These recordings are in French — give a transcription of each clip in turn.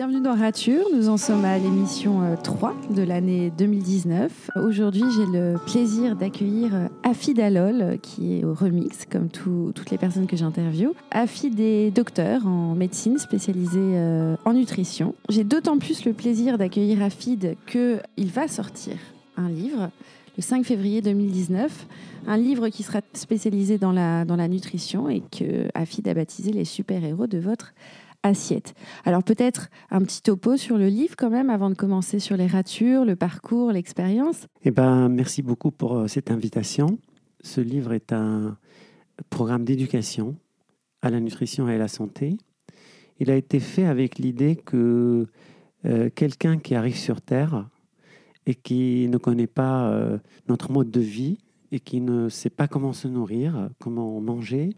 Bienvenue dans Rature, nous en sommes à l'émission 3 euh, de l'année 2019. Aujourd'hui j'ai le plaisir d'accueillir euh, Afid Alol qui est au remix comme toutes les personnes que j'interviewe. Afid est docteur en médecine spécialisé euh, en nutrition. J'ai d'autant plus le plaisir d'accueillir Afid qu'il va sortir un livre le 5 février 2019, un livre qui sera spécialisé dans la, dans la nutrition et que Afid a baptisé les super-héros de votre assiette. Alors peut-être un petit topo sur le livre quand même avant de commencer sur les ratures, le parcours, l'expérience. Eh ben, merci beaucoup pour euh, cette invitation. Ce livre est un programme d'éducation à la nutrition et à la santé. Il a été fait avec l'idée que euh, quelqu'un qui arrive sur Terre et qui ne connaît pas euh, notre mode de vie et qui ne sait pas comment se nourrir, comment manger,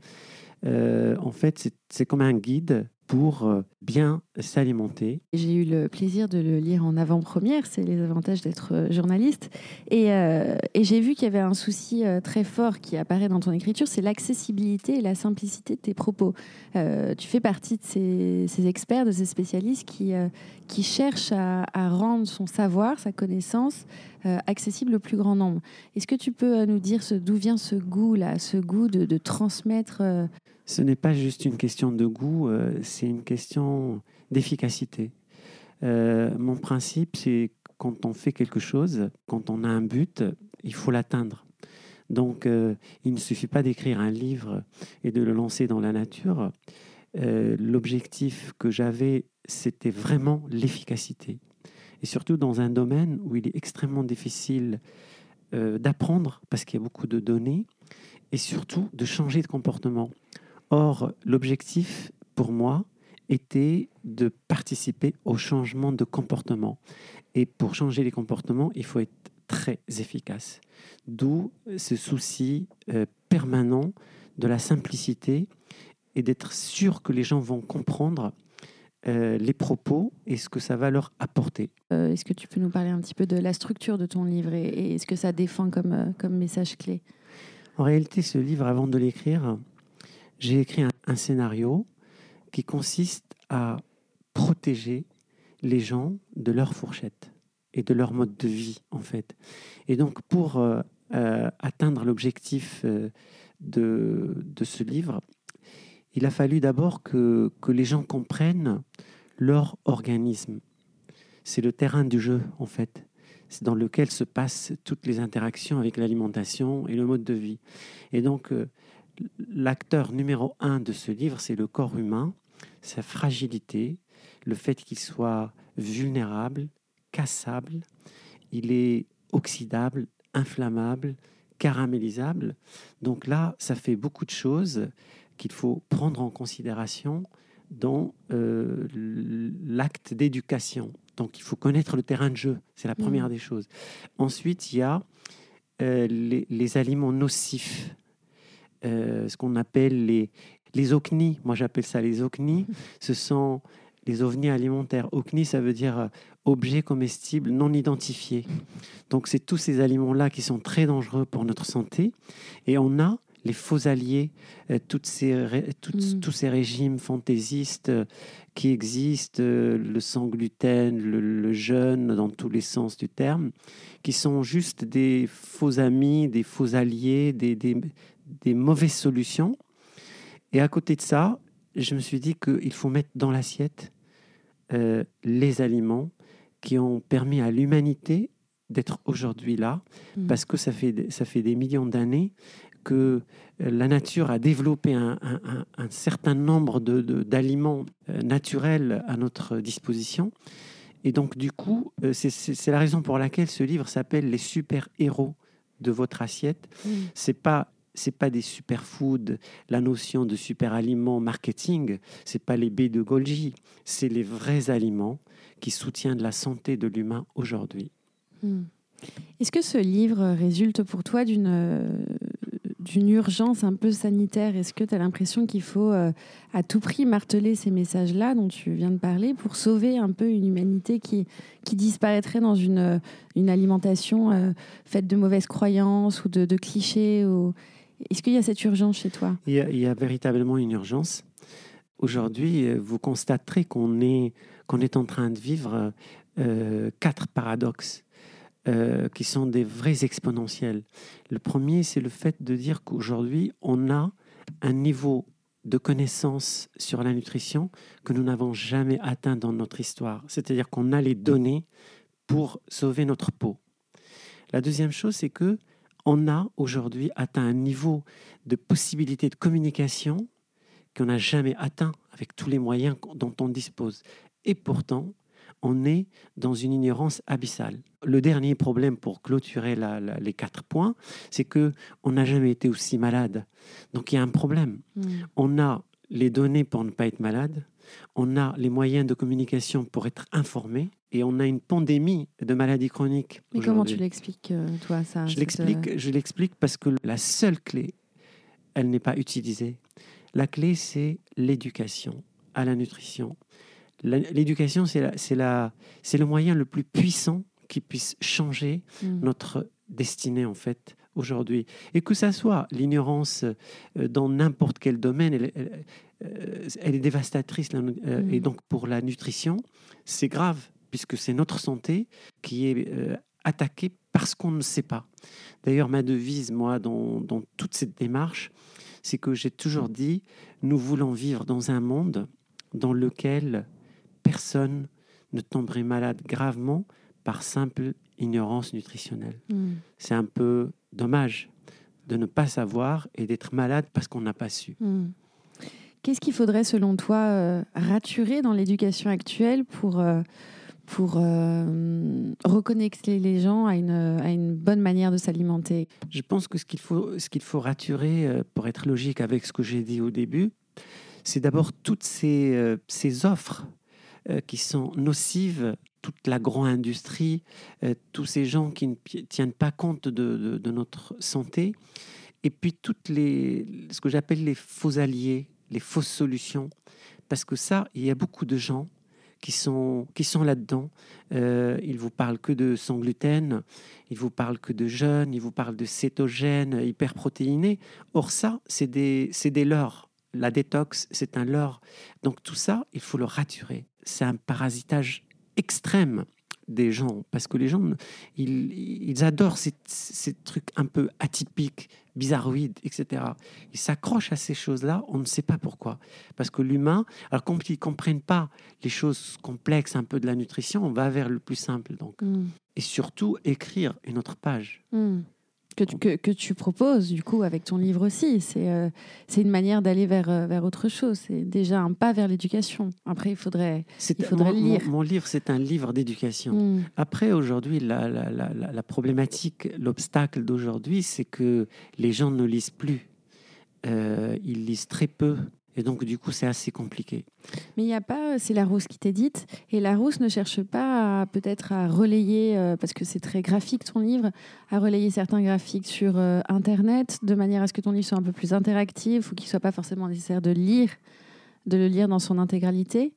en fait, c'est comme un guide pour euh, bien s'alimenter. J'ai eu le plaisir de le lire en avant-première, c'est les avantages d'être euh, journaliste. Euh, et, j'ai vu qu'il y avait un souci très fort qui apparaît dans ton écriture, c'est l'accessibilité et la simplicité de tes propos. tu fais partie de ces, experts, de ces spécialistes qui, qui cherchent à, rendre son savoir, sa connaissance accessible au plus grand nombre. Est-ce que tu peux nous dire d'où vient ce goût-là, ce goût de, transmettre ce n'est pas juste une question de goût, euh, c'est une question d'efficacité. Euh, mon principe, c'est quand on fait quelque chose, quand on a un but, il faut l'atteindre. Donc, euh, il ne suffit pas d'écrire un livre et de le lancer dans la nature. L'objectif que j'avais, c'était vraiment l'efficacité. Et surtout dans un domaine où il est extrêmement difficile d'apprendre, parce qu'il y a beaucoup de données, et surtout de changer de comportement. Or, l'objectif pour moi était de participer au changement de comportement. Et pour changer les comportements, il faut être très efficace. D'où ce souci euh, permanent de la simplicité et d'être sûr que les gens vont comprendre euh, les propos et ce que ça va leur apporter. Euh, est-ce que tu peux nous parler un petit peu de la structure de ton livre et, et ce que ça défend comme, comme message clé? En réalité, ce livre, avant de l'écrire, j'ai écrit un, scénario qui consiste à protéger les gens de leur fourchette et de leur mode de vie, en fait. Et donc, pour euh, euh, atteindre l'objectif euh, de, de, ce livre, il a fallu d'abord que, que les gens comprennent leur organisme. C'est le terrain du jeu, en fait. C'est dans lequel se passent toutes les interactions avec l'alimentation et le mode de vie. Et donc, l'acteur numéro un de ce livre, c'est le corps humain, sa fragilité, le fait qu'il soit vulnérable, cassable, il est oxydable, inflammable, caramélisable. Donc là, ça fait beaucoup de choses qu'il faut prendre en considération dans euh, l'acte d'éducation. Donc il faut connaître le terrain de jeu, c'est la première mmh. des choses. Ensuite, il y a euh, les, aliments nocifs euh, ce qu'on appelle les, les OCNI. Moi, j'appelle ça les OCNI. Ce sont les ovnis alimentaires. OCNI, ça veut dire objets comestibles non identifiés. Donc, c'est tous ces aliments-là qui sont très dangereux pour notre santé. Et on a les faux alliés, euh, toutes ces, mm. tous ces régimes fantaisistes qui existent, le sans gluten, le, jeûne dans tous les sens du terme, qui sont juste des faux amis, des faux alliés, des, des, des mauvaises solutions. Et à côté de ça, je me suis dit qu'il faut mettre dans l'assiette euh, les aliments qui ont permis à l'humanité d'être aujourd'hui là, mmh. parce que ça fait, ça fait des millions d'années que euh, la nature a développé un, certain nombre d'aliments de, euh, naturels à notre disposition. Et donc, du coup, c'est la raison pour laquelle ce livre s'appelle Les super-héros de votre assiette. Mmh. C'est pas c'est pas des superfoods, la notion de super aliments marketing, c'est pas les baies de Golgi, c'est les vrais aliments qui soutiennent la santé de l'humain aujourd'hui. Hmm. Est-ce que ce livre résulte pour toi d'une d'une urgence un peu sanitaire. Est-ce que tu as l'impression qu'il faut euh, à tout prix marteler ces messages-là dont tu viens de parler pour sauver un peu une humanité qui, qui disparaîtrait dans une, une alimentation euh, faite de mauvaises croyances ou de, clichés ou... Est-ce qu'il y a cette urgence chez toi? Il y, a, véritablement une urgence. aujourd'hui, euh, vous constaterez qu'on est, qu'on est en train de vivre euh, quatre paradoxes euh, qui sont des vrais exponentiels. Le premier, c'est le fait de dire qu'aujourd'hui, on a un niveau de connaissance sur la nutrition que nous n'avons jamais atteint dans notre histoire. C'est-à-dire qu'on a les données pour sauver notre peau. La deuxième chose, c'est que on a aujourd'hui atteint un niveau de possibilité de communication qu'on n'a jamais atteint avec tous les moyens dont on dispose. Et pourtant, on est dans une ignorance abyssale. Le dernier problème pour clôturer les quatre points, c'est que on n'a jamais été aussi malade. Donc il y a un problème. Hmm. On a les données pour ne pas être malade, on a les moyens de communication pour être informé, et on a une pandémie de maladies chroniques. Mais comment tu l'expliques, euh, toi, ça Je l'explique, je l'explique parce que la seule clé, elle n'est pas utilisée. La clé, c'est l'éducation à la nutrition. L'éducation, c'est le moyen le plus puissant qui puisse changer mm. notre destinée, en fait, aujourd'hui. Et que ça soit l'ignorance euh, dans n'importe quel domaine, elle, euh, est dévastatrice. Euh, et mm. donc, pour la nutrition, c'est grave, puisque c'est notre santé qui est attaquée parce qu'on ne sait pas. D'ailleurs, ma devise, moi, dans, dans toute cette démarche, c'est que j'ai toujours dit, nous voulons vivre dans un monde dans lequel personne ne tomberait malade gravement par simple ignorance nutritionnelle. Hmm. C'est un peu dommage de ne pas savoir et d'être malade parce qu'on n'a pas su. Hmm. Qu'est-ce qu'il faudrait, selon toi, euh, raturer dans l'éducation actuelle pour, euh, pour euh, reconnecter les gens à une, à une bonne manière de s'alimenter? Je pense que ce qu'il faut, ce qu'il faut raturer, pour être logique avec ce que j'ai dit au début, c'est d'abord toutes ces, ces offres euh, qui sont nocives, toute l'agro-industrie, euh, tous ces gens qui ne tiennent pas compte de, notre santé, et puis toutes les, ce que j'appelle les faux alliés, les fausses solutions, parce que ça, il y a beaucoup de gens qui sont, qui sont là-dedans. Euh, ils vous parlent que de sans gluten, ils vous parlent que de jeûne, ils vous parlent de cétogène, hyperprotéiné. Or ça, c'est des, des leurs. La détox, c'est un leurre. Donc tout ça, il faut le raturer c'est un parasitage extrême des gens, parce que les gens, ils, adorent ces, trucs un peu atypiques, bizarroïdes, etc. Ils s'accrochent à ces choses-là, on ne sait pas pourquoi. Parce que l'humain, alors quand ils ne comprennent pas les choses complexes un peu de la nutrition, on va vers le plus simple. Donc. Mm. Et surtout, écrire une autre page. Mm que tu, que, que, tu proposes, du coup, avec ton livre aussi. C'est euh, une manière d'aller vers, euh, vers autre chose. C'est déjà un pas vers l'éducation. Après, il faudrait, il faudrait mon, lire. Mon, livre, c'est un livre d'éducation. Hmm. Après, aujourd'hui, la, la, la, la, problématique, l'obstacle d'aujourd'hui, c'est que les gens ne lisent plus. Euh, ils lisent très peu. Et donc, du coup, c'est assez compliqué. Mais il n'y a pas, c'est Larousse qui t'édite, et Larousse ne cherche pas peut-être à relayer, euh, parce que c'est très graphique ton livre, à relayer certains graphiques sur euh, Internet, de manière à ce que ton livre soit un peu plus interactif ou qu'il ne soit pas forcément nécessaire de lire, de le lire dans son intégralité.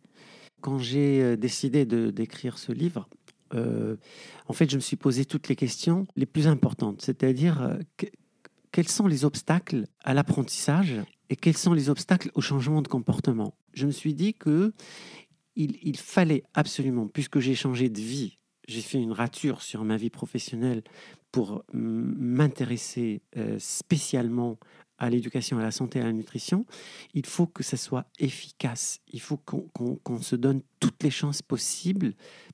Quand j'ai euh, décidé de, d'écrire ce livre, en fait, je me suis posé toutes les questions les plus importantes, c'est-à-dire quels sont les obstacles à l'apprentissage et quels sont les obstacles au changement de comportement? Je me suis dit que il, fallait absolument, puisque j'ai changé de vie, j'ai fait une rature sur ma vie professionnelle pour m'intéresser euh, spécialement à l'éducation, à la santé, à la nutrition, il faut que ça soit efficace. Il faut qu'on se donne toutes les chances possibles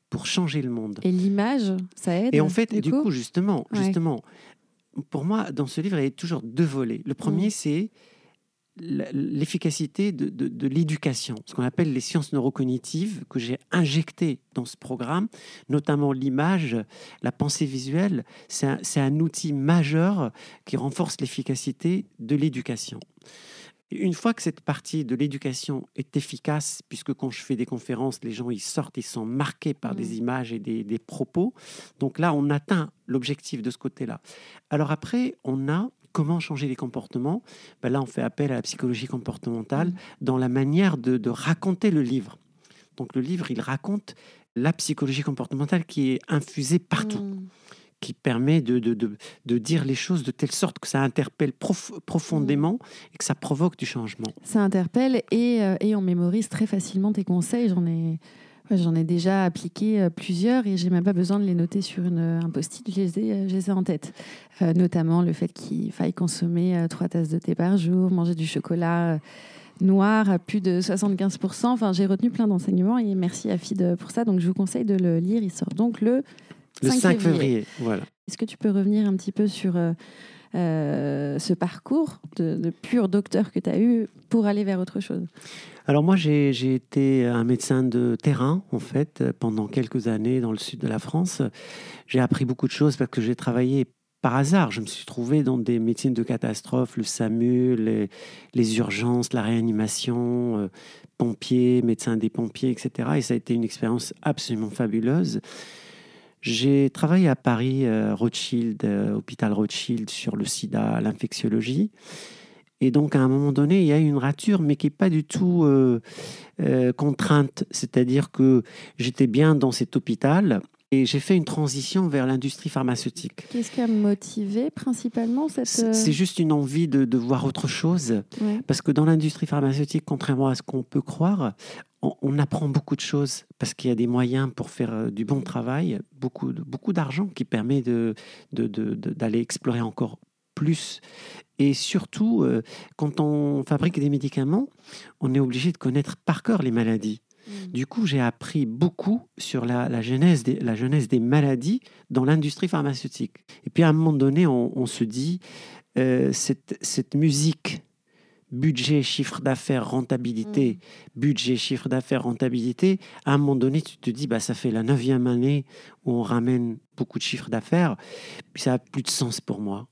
pour changer le monde. Et l'image, ça aide. Et en fait, du, coup, justement, justement, pour moi, dans ce livre, il y a toujours deux volets. Le premier, mmh. c'est l'efficacité de, l'éducation, ce qu'on appelle les sciences neurocognitives que j'ai injectées dans ce programme, notamment l'image, la pensée visuelle, c'est un, outil majeur qui renforce l'efficacité de l'éducation. Une fois que cette partie de l'éducation est efficace, puisque quand je fais des conférences, les gens ils sortent, ils sont marqués par des mmh. images et des, des propos, donc là on atteint l'objectif de ce côté-là. Alors après, on a comment changer les comportements ben Là, on fait appel à la psychologie comportementale mmh. dans la manière de, raconter le livre. Donc le livre, il raconte la psychologie comportementale qui est infusée partout. Mmh. qui permet de, de, de, dire les choses de telle sorte que ça interpelle profondément et que ça provoque du changement. Ça interpelle et, euh, et on mémorise très facilement tes conseils. J'en ai, j'en ai déjà appliqué euh, plusieurs et j'ai même pas besoin de les noter sur une, un post-it, je les ai, je les ai en tête. notamment le fait qu'il faille consommer trois tasses de thé par jour, manger du chocolat noir à plus de 75%. Enfin, j'ai retenu plein d'enseignements et merci à FID pour ça. Donc, je vous conseille de le lire. Il sort donc le, 5, février. Voilà. Est-ce que tu peux revenir un petit peu sur euh, ce parcours de, pur docteur que tu as eu pour aller vers autre chose alors moi, j'ai été un médecin de terrain, en fait, pendant quelques années dans le sud de la France. J'ai appris beaucoup de choses parce que j'ai travaillé par hasard, je me suis trouvé dans des médecines de catastrophe, le SAMU, les, urgences, la réanimation, euh, pompiers, médecins des pompiers, etc. Et ça a été une expérience absolument fabuleuse. J'ai travaillé à Paris, euh, Rothschild, euh, hôpital Rothschild, sur le sida, l'infectiologie. Et donc, à un moment donné, il y a une rature, mais qui n'est pas du tout contrainte. C'est-à-dire que j'étais bien dans cet hôpital et j'ai fait une transition vers l'industrie pharmaceutique. Qu'est-ce qui a motivé principalement cette... C'est euh, juste une envie de, voir autre chose. Parce que dans l'industrie pharmaceutique, contrairement à ce qu'on peut croire, on, apprend beaucoup de choses parce qu'il y a des moyens pour faire euh, du bon travail, beaucoup, beaucoup d'argent qui permet d'aller de, de, explorer encore plus. Et surtout, euh, quand on fabrique des médicaments, on est obligé de connaître par cœur les maladies. Mm. Du coup, j'ai appris beaucoup sur la, genèse des, la des maladies dans l'industrie pharmaceutique. Et puis à un moment donné, on, se dit, euh, cette, musique, budget, chiffre d'affaires, rentabilité, mm. budget, chiffre d'affaires, rentabilité, à un moment donné, tu te dis, bah, ça fait la neuvième année où on ramène beaucoup de chiffres d'affaires, puis ça n'a plus de sens pour moi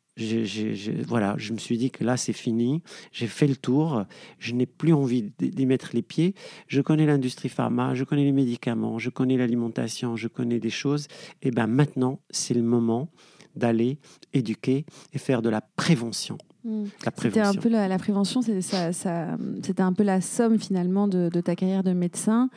voilà, je me suis dit que là, c'est fini. J'ai fait le tour. Je n'ai plus envie d'y mettre les pieds. Je connais l'industrie pharma, je connais les médicaments, je connais l'alimentation, je connais des choses. Et ben maintenant, c'est le moment d'aller éduquer et faire de la prévention. Hmm. C'était un peu la, prévention, c'était ça, un peu la somme finalement de, de ta carrière de médecin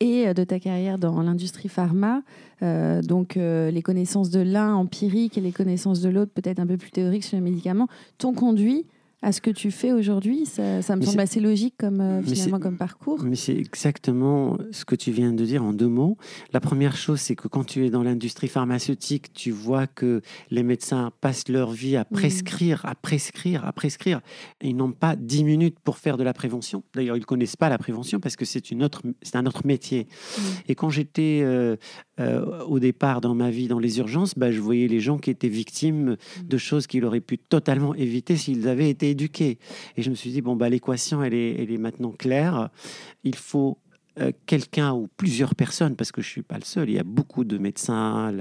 et euh, de ta carrière dans l'industrie pharma. Euh, donc euh, les connaissances de l'un empiriques et les connaissances de l'autre peut-être un peu plus théoriques sur les médicaments t'ont conduit à ce que tu fais aujourd'hui ça, me semble assez logique comme, euh, finalement comme parcours. Mais c'est exactement ce que tu viens de dire en deux mots. La première chose, c'est que quand tu es dans l'industrie pharmaceutique, tu vois que les médecins passent leur vie à prescrire, à prescrire, à prescrire. ils n'ont pas dix minutes pour faire de la prévention. D'ailleurs, ils ne connaissent pas la prévention parce que c'est un autre métier. Et quand j'étais euh, euh, au départ dans ma vie dans les urgences, bah, je voyais les gens qui étaient victimes de choses qu'ils auraient pu totalement éviter s'ils avaient été éduqué. Et je me suis dit, bon, bah, l'équation, elle est, elle est maintenant claire. Il faut euh, quelqu'un ou plusieurs personnes, parce que je ne suis pas le seul, il y a beaucoup de médecins,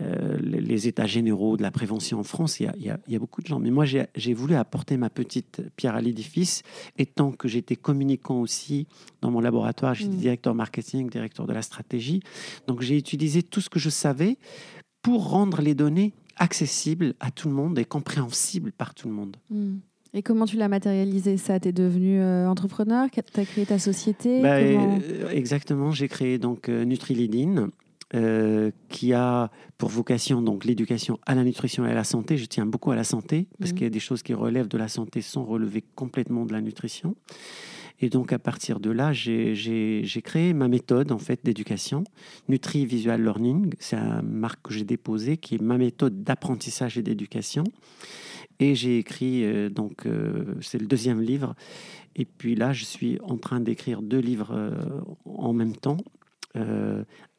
euh, les états généraux de la prévention en France, il y a, il y a, beaucoup de gens. Mais moi, j'ai voulu apporter ma petite pierre à l'édifice, étant que j'étais communicant aussi dans mon laboratoire, j'étais mmh. directeur marketing, directeur de la stratégie. Donc j'ai utilisé tout ce que je savais pour rendre les données accessibles à tout le monde et compréhensibles par tout le monde. Mmh. Et comment tu l'as matérialisé? Ça Tu es devenu euh, entrepreneur? Tu as créé ta société? Bah, euh, Exactement, j'ai créé donc euh, Nutrilidine. qui a pour vocation donc l'éducation à la nutrition et à la santé. Je tiens beaucoup à la santé parce mmh. qu'il y a des choses qui relèvent de la santé sans relever complètement de la nutrition. Et donc à partir de là, j'ai créé ma méthode en fait d'éducation, Nutri Visual Learning. C'est une marque que j'ai déposée qui est ma méthode d'apprentissage et d'éducation. Et j'ai écrit, euh, donc, euh, c'est le deuxième livre. Et puis là, je suis en train d'écrire deux livres euh, en même temps.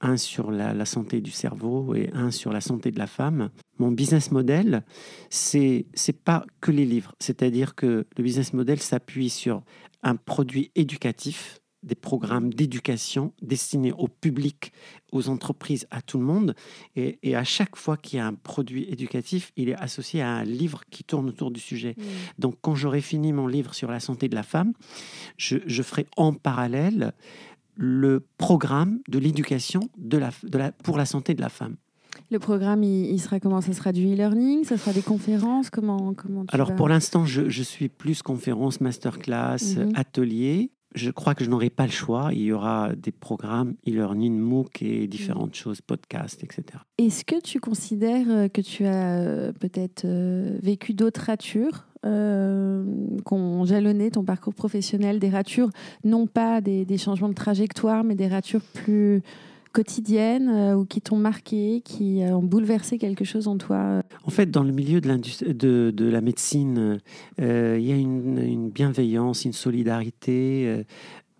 un sur la, santé du cerveau et un sur la santé de la femme. Mon business model, c'est c'est pas que les livres. C'est-à-dire que le business model s'appuie sur un produit éducatif des programmes d'éducation destinés au public, aux entreprises, à tout le monde. Et, à chaque fois qu'il y a un produit éducatif, il est associé à un livre qui tourne autour du sujet. Mmh. Donc quand j'aurai fini mon livre sur la santé de la femme, je, ferai en parallèle le programme de l'éducation de la, de la, pour la santé de la femme. Le programme, il, sera comment? Ça sera du e-learning? Ça sera des conférences? Comment, comment Alors pour l'instant, je, suis plus conférence, masterclass, mmh. atelier je crois que je n'aurai pas le choix. Il y aura des programmes e-learning, MOOC et différentes Mm. choses, podcasts, etc. Est-ce que tu considères euh, que tu as euh, peut-être euh, vécu d'autres ratures euh, qui ont jalonné ton parcours professionnel, des ratures, non pas des, des changements de trajectoire, mais des ratures plus quotidiennes euh, ou qui t'ont marqué, qui euh, ont bouleversé quelque chose en toi En fait, dans le milieu de, la médecine, euh, il y a une, bienveillance, une solidarité. euh,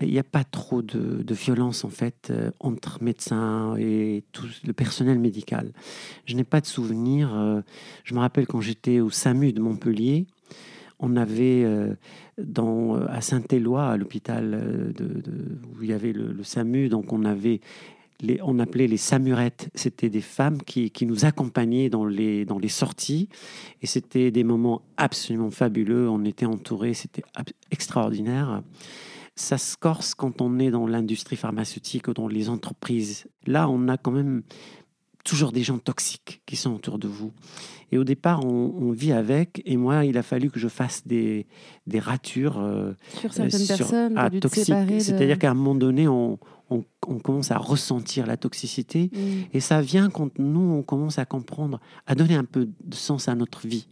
il n'y a pas trop de, violence en fait euh, entre médecins et tout le personnel médical. Je n'ai pas de souvenir. euh, je me rappelle quand j'étais au SAMU de Montpellier, on avait euh, dans, à Saint-Éloi, à l'hôpital euh, où il y avait le SAMU, donc on avait on appelait les samurettes. C'était des femmes qui, qui nous accompagnaient dans les, dans les sorties. Et c'était des moments absolument fabuleux. On était entourés, c'était extraordinaire. Ça se corse quand on est dans l'industrie pharmaceutique ou dans les entreprises. Là, on a quand même toujours des gens toxiques qui sont autour de vous. Et au départ, on, on vit avec. Et moi, il a fallu que je fasse des, des ratures. euh, sur certaines sur- personnes. ah, toxiques. de- C'est-à-dire qu'à un moment donné, on, on- on commence à ressentir la toxicité. Mm. Et ça vient quand nous, on commence à comprendre, à donner un peu de sens à notre vie.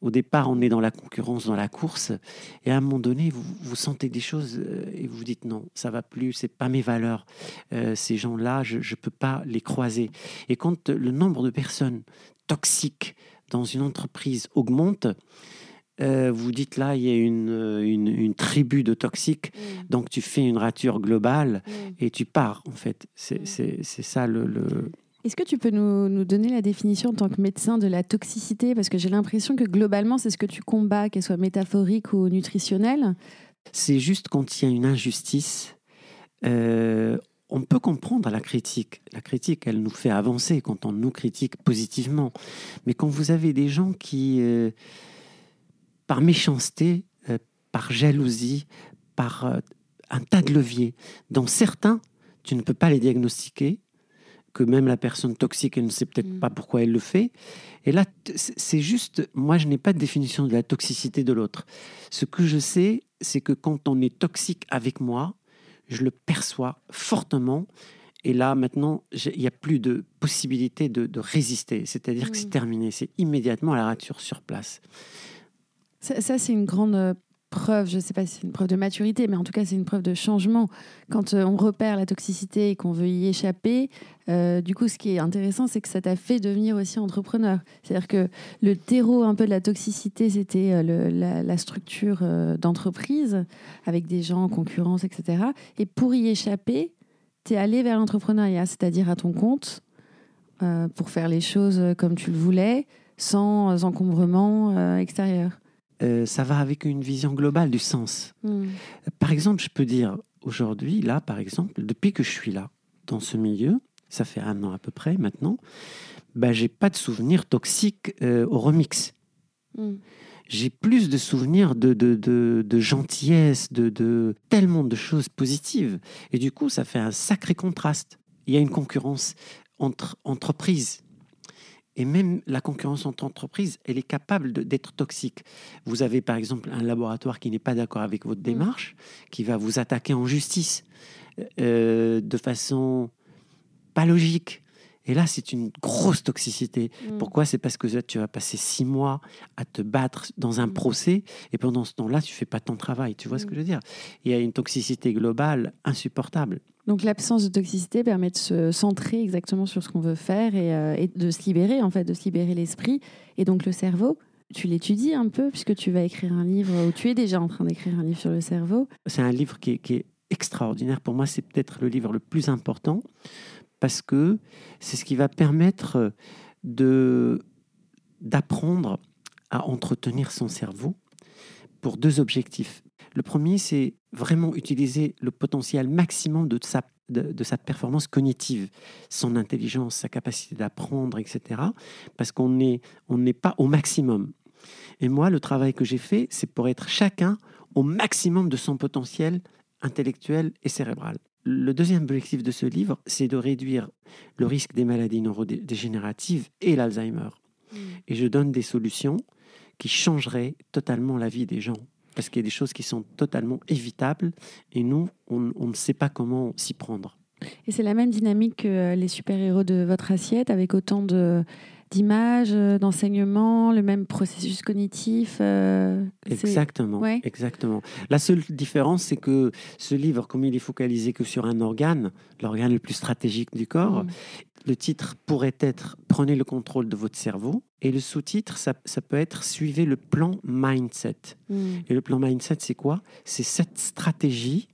Au départ, on est dans la concurrence, dans la course, et à un moment donné, vous, vous sentez des choses euh, et vous vous dites non, ça va plus, c'est pas mes valeurs. Euh, ces gens-là, je ne peux pas les croiser. Et quand le nombre de personnes toxiques dans une entreprise augmente, euh, vous dites là, il y a une, une, une tribu de toxiques, Mm. donc tu fais une rature globale Mm. et tu pars en fait. C'est Mm. ça le, le- Est-ce que tu peux nous, donner la définition en tant que médecin de la toxicité? Parce que j'ai l'impression que globalement, c'est ce que tu combats, qu'elle soit métaphorique ou nutritionnelle. C'est juste quand il y a une injustice, euh, on peut comprendre la critique. La critique, elle nous fait avancer quand on nous critique positivement. Mais quand vous avez des gens qui, euh, par méchanceté, euh, par jalousie, par un tas de leviers, dont certains, tu ne peux pas les diagnostiquer, que même la personne toxique, elle ne sait peut-être Mm. pas pourquoi elle le fait. Et là, c'est juste, moi, je n'ai pas de définition de la toxicité de l'autre. Ce que je sais, c'est que quand on est toxique avec moi, je le perçois fortement. Et là, maintenant, il n'y a plus de possibilité de, de résister. C'est-à-dire que c'est Mm. terminé. C'est immédiatement la rature sur place. Ça, ça, c'est une grande euh, preuve, je ne sais pas si c'est une preuve de maturité, mais en tout cas, c'est une preuve de changement. Quand euh, on repère la toxicité et qu'on veut y échapper, euh, du coup, ce qui est intéressant, c'est que ça t'a fait devenir aussi entrepreneur. C'est-à-dire que le terreau un peu de la toxicité, c'était euh, la, structure d'entreprise, avec des gens en concurrence, etc. Et pour y échapper, tu es allé vers l'entrepreneuriat, c'est-à-dire à ton compte, pour faire les choses comme tu le voulais, sans encombrement extérieur. Euh, ça va avec une vision globale du sens. Par exemple, je peux dire aujourd'hui, là, par exemple, depuis que je suis là, dans ce milieu, ça fait un an à peu près maintenant, bah, j'ai pas de souvenirs toxiques euh, au remix. Mm. J'ai plus de souvenirs de, de, de, de gentillesse, de, de tellement de choses positives. Et du coup, ça fait un sacré contraste. Il y a une concurrence entre entreprises. Et même la concurrence entre entreprises, elle est capable d'être toxique. Vous avez par exemple un laboratoire qui n'est pas d'accord avec votre démarche, qui va vous attaquer en justice euh, de façon pas logique. Et là, c'est une grosse toxicité. Mm. Pourquoi? C'est parce que là, tu vas passer six mois à te battre dans un Mm. procès et pendant ce temps-là, tu fais pas ton travail. Tu vois ce que je veux dire? Il y a une toxicité globale insupportable. Donc l'absence de toxicité permet de se centrer exactement sur ce qu'on veut faire et, euh, et de se libérer, en fait, de se libérer l'esprit et donc le cerveau. Tu l'étudies un peu puisque tu vas écrire un livre, ou tu es déjà en train d'écrire un livre sur le cerveau. C'est un livre qui est, qui est extraordinaire. Pour moi, c'est peut-être le livre le plus important parce que c'est ce qui va permettre d'apprendre à entretenir son cerveau pour deux objectifs. Le premier, c'est vraiment utiliser le potentiel maximum de sa, de, de sa performance cognitive, son intelligence, sa capacité d'apprendre, etc. Parce qu'on n'est on n'est pas au maximum. Et moi, le travail que j'ai fait, c'est pour être chacun au maximum de son potentiel intellectuel et cérébral. Le deuxième objectif de ce livre, c'est de réduire le risque des maladies neurodégénératives et l'Alzheimer. Et je donne des solutions qui changeraient totalement la vie des gens. Parce qu'il y a des choses qui sont totalement évitables et nous, on, on ne sait pas comment s'y prendre. Et c'est la même dynamique que les super-héros de votre assiette, avec autant de d'images, euh, d'enseignements, le même processus cognitif. euh, Exactement, Ouais. exactement. La seule différence, c'est que ce livre, comme il est focalisé que sur un organe, l'organe le plus stratégique du corps, Mm. le titre pourrait être Prenez le contrôle de votre cerveau, et le sous-titre, ça, ça peut être Suivez le plan mindset. Mm. Et le plan mindset, c'est quoi? C'est cette stratégie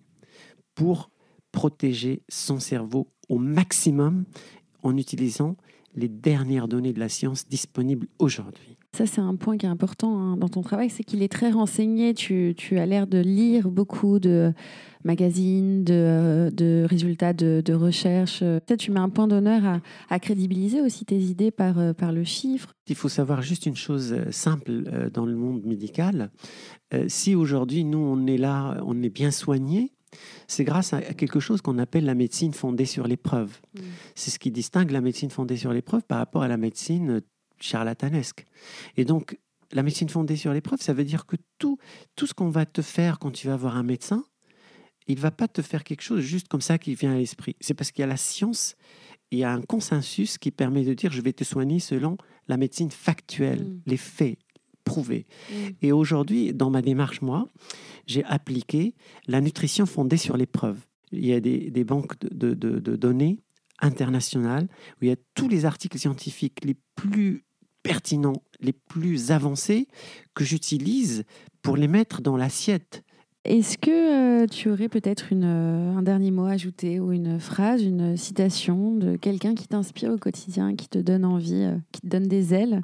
pour protéger son cerveau au maximum en utilisant les dernières données de la science disponibles aujourd'hui. Ça, c'est un point qui est important hein, dans ton travail, c'est qu'il est très renseigné. Tu, tu as l'air de lire beaucoup de magazines, de, de résultats de, de recherche. Peut-être tu mets un point d'honneur à, à crédibiliser aussi tes idées par, euh, par le chiffre. Il faut savoir juste une chose euh, simple euh, dans le monde médical. Si aujourd'hui, nous, on est là, on est bien soigné, c'est grâce à quelque chose qu'on appelle la médecine fondée sur l'épreuve. Mm. C'est ce qui distingue la médecine fondée sur l'épreuve par rapport à la médecine euh, charlatanesque. Et donc, la médecine fondée sur l'épreuve, ça veut dire que tout, tout ce qu'on va te faire quand tu vas voir un médecin, il va pas te faire quelque chose juste comme ça qui vient à l'esprit. C'est parce qu'il y a la science, il y a un consensus qui permet de dire je vais te soigner selon la médecine factuelle, Mm. les faits Mm. Et aujourd'hui, dans ma démarche, moi, j'ai appliqué la nutrition fondée sur l'épreuve. Il y a des, des banques de, de- de- de données internationales où il y a tous les articles scientifiques les plus pertinents, les plus avancés que j'utilise pour les mettre dans l'assiette. Est-ce que euh, tu aurais peut-être une, euh, un dernier mot à ajouter ou une phrase, une citation de quelqu'un qui t'inspire au quotidien, qui te donne envie, euh, qui te donne des ailes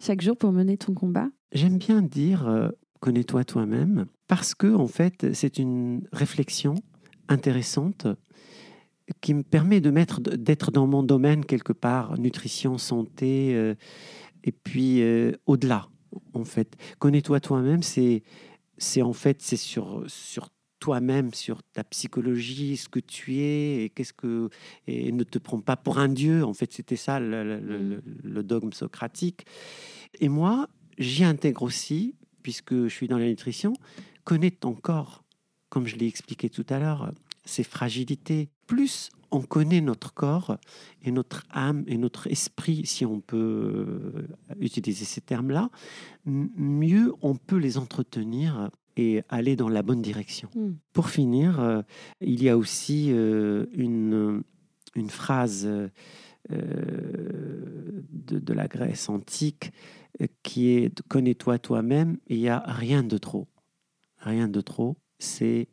chaque jour pour mener ton combat? J'aime bien dire euh, connais-toi toi-même parce que en fait, c'est une réflexion intéressante qui me permet de mettre d'être dans mon domaine quelque part nutrition, santé euh, et puis euh, au-delà en fait. Connais-toi toi-même, c'est c'est en fait c'est sur sur toi-même, sur ta psychologie, ce que tu es et qu'est-ce que et ne te prends pas pour un dieu. En fait, c'était ça le- le- le- le dogme socratique. Et moi, j'y intègre aussi, puisque je suis dans la nutrition, connaître ton corps. Comme je l'ai expliqué tout à l'heure, ses fragilités. Plus on connaît notre corps et notre âme et notre esprit, si on peut euh, utiliser ces termes-là, mieux on peut les entretenir et aller dans la bonne direction. Mm. Pour finir, euh, il y a aussi euh, une, une phrase euh, de, de la Grèce antique qui est Connais-toi toi-même, il n'y a rien de trop. Rien de trop, c'est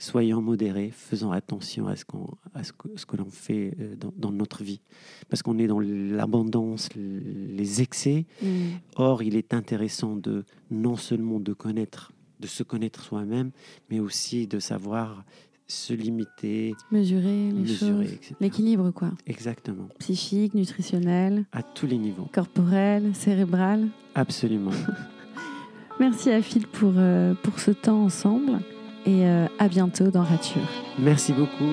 soyons modérés, faisons attention à ce, qu'on, à ce que, ce que l'on fait euh, dans, dans notre vie. Parce qu'on est dans l'abondance, les excès. Mm. Or, il est intéressant de non seulement de connaître, de se connaître soi-même, mais aussi de savoir se limiter, Mesurer les mesurer, choses. L'équilibre, quoi. Exactement, Psychique, nutritionnel, à tous les niveaux. corporel, cérébral. Absolument. Merci à Phil pour, euh, pour ce temps ensemble et euh, à bientôt dans Rature. Merci beaucoup.